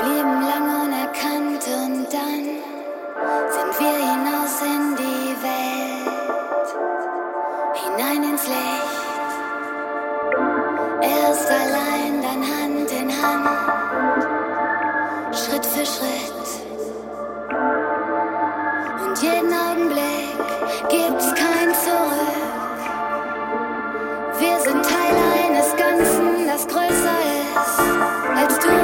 blieben lange unerkannt und dann sind wir hinaus in die Welt, hinein ins Licht. Erst allein, dann Hand in Hand, Schritt für Schritt. Und jeden Augenblick gibt's kein Zurück. Wir sind Teil eines Ganzen, das größer ist als du.